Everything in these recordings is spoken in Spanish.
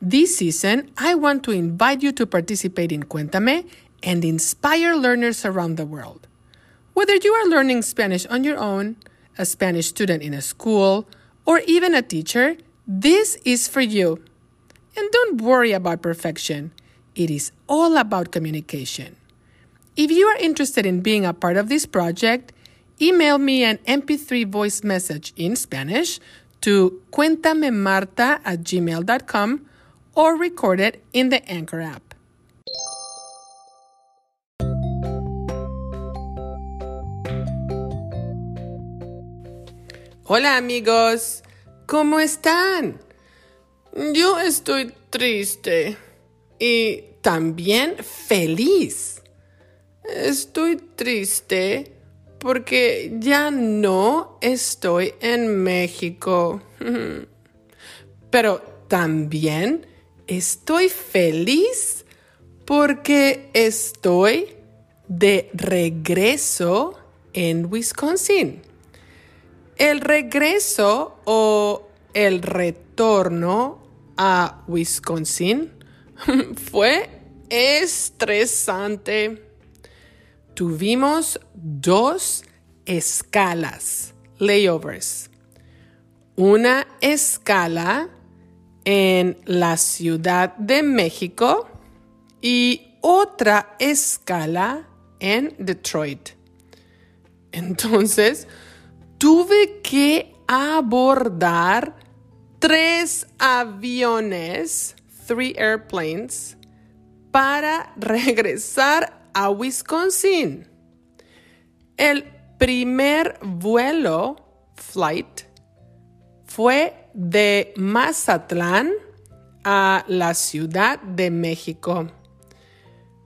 This season, I want to invite you to participate in Cuéntame and inspire learners around the world. Whether you are learning Spanish on your own, a Spanish student in a school, or even a teacher, this is for you. And don't worry about perfection. It is all about communication. If you are interested in being a part of this project, email me an MP3 voice message in Spanish to cuentamemarta at gmail.com or record it in the Anchor app. Hola amigos, ¿cómo están? Yo estoy triste y también feliz. Estoy triste porque ya no estoy en México. Pero también estoy feliz porque estoy de regreso en Wisconsin. El regreso o el retorno a Wisconsin fue estresante. Tuvimos dos escalas, layovers. Una escala en la Ciudad de México y otra escala en Detroit. Entonces, tuve que abordar tres aviones, three airplanes, para regresar a Wisconsin. El primer vuelo, flight, fue de Mazatlán a la Ciudad de México.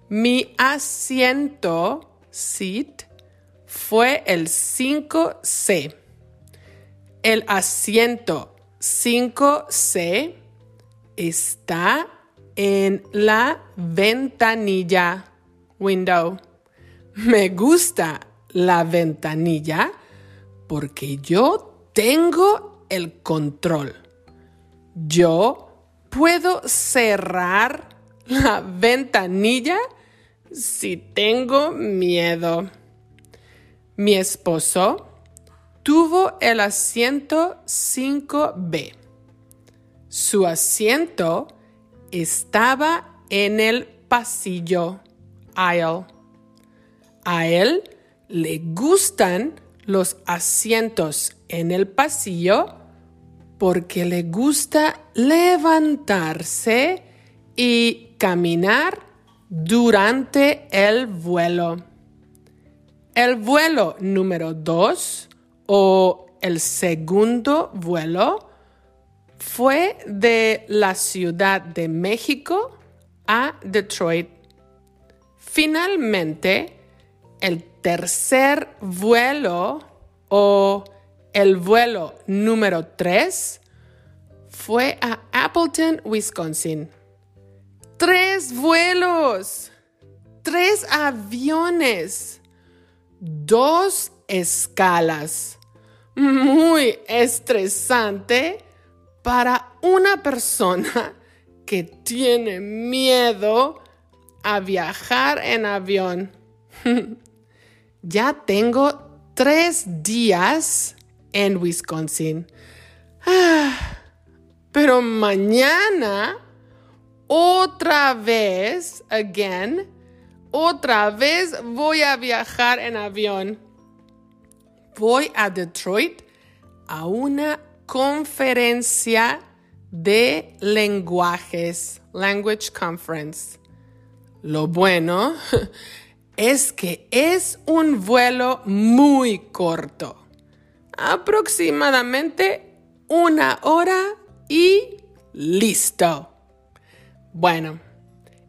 Mi asiento, seat, fue el 5C. El asiento 5C está en la ventanilla, window. Me gusta la ventanilla porque yo tengo el control. Yo puedo cerrar la ventanilla si tengo miedo. Mi esposo tuvo el asiento 5B. Su asiento estaba en el pasillo. A él le gustan los asientos en el pasillo porque le gusta levantarse y caminar durante el vuelo. El vuelo número dos o el segundo vuelo fue de la Ciudad de México a Detroit. Finalmente, el tercer vuelo o el vuelo número 3 fue a Appleton, Wisconsin. Tres vuelos, tres aviones, dos escalas. Muy estresante para una persona que tiene miedo a viajar en avión. ya tengo tres días en Wisconsin. Ah, pero mañana, otra vez, again, otra vez voy a viajar en avión. Voy a Detroit a una conferencia de lenguajes, Language Conference. Lo bueno es que es un vuelo muy corto aproximadamente una hora y listo. Bueno,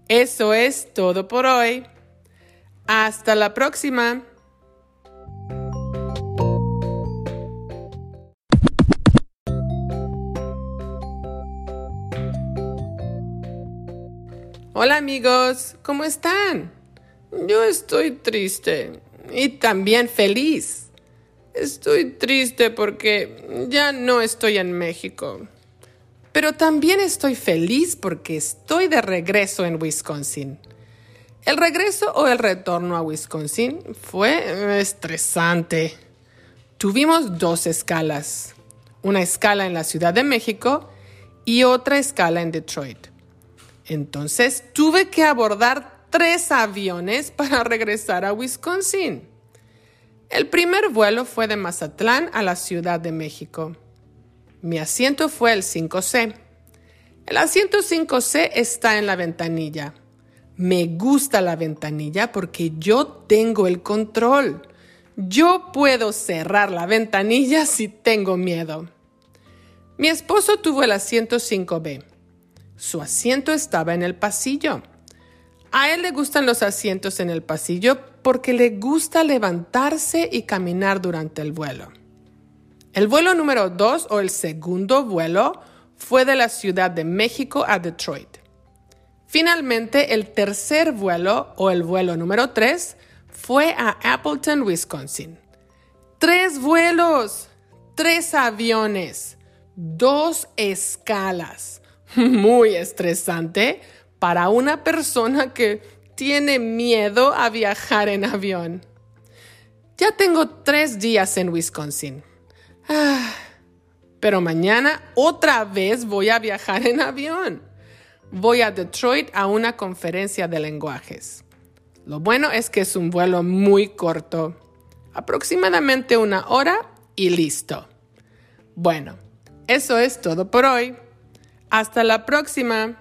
eso es todo por hoy. Hasta la próxima. Hola amigos, ¿cómo están? Yo estoy triste y también feliz. Estoy triste porque ya no estoy en México. pero también estoy feliz porque estoy de regreso en Wisconsin. El regreso o el retorno a Wisconsin fue estresante. Tuvimos dos escalas, una escala en la Ciudad de México y otra escala en Detroit. Entonces tuve que abordar tres aviones para regresar a Wisconsin. El primer vuelo fue de Mazatlán a la Ciudad de México. Mi asiento fue el 5C. El asiento 5C está en la ventanilla. Me gusta la ventanilla porque yo tengo el control. Yo puedo cerrar la ventanilla si tengo miedo. Mi esposo tuvo el asiento 5B. Su asiento estaba en el pasillo. A él le gustan los asientos en el pasillo porque le gusta levantarse y caminar durante el vuelo. El vuelo número 2 o el segundo vuelo fue de la Ciudad de México a Detroit. Finalmente, el tercer vuelo o el vuelo número 3 fue a Appleton, Wisconsin. Tres vuelos, tres aviones, dos escalas. Muy estresante para una persona que tiene miedo a viajar en avión. Ya tengo tres días en Wisconsin. Ah, pero mañana otra vez voy a viajar en avión. Voy a Detroit a una conferencia de lenguajes. Lo bueno es que es un vuelo muy corto, aproximadamente una hora y listo. Bueno, eso es todo por hoy. Hasta la próxima.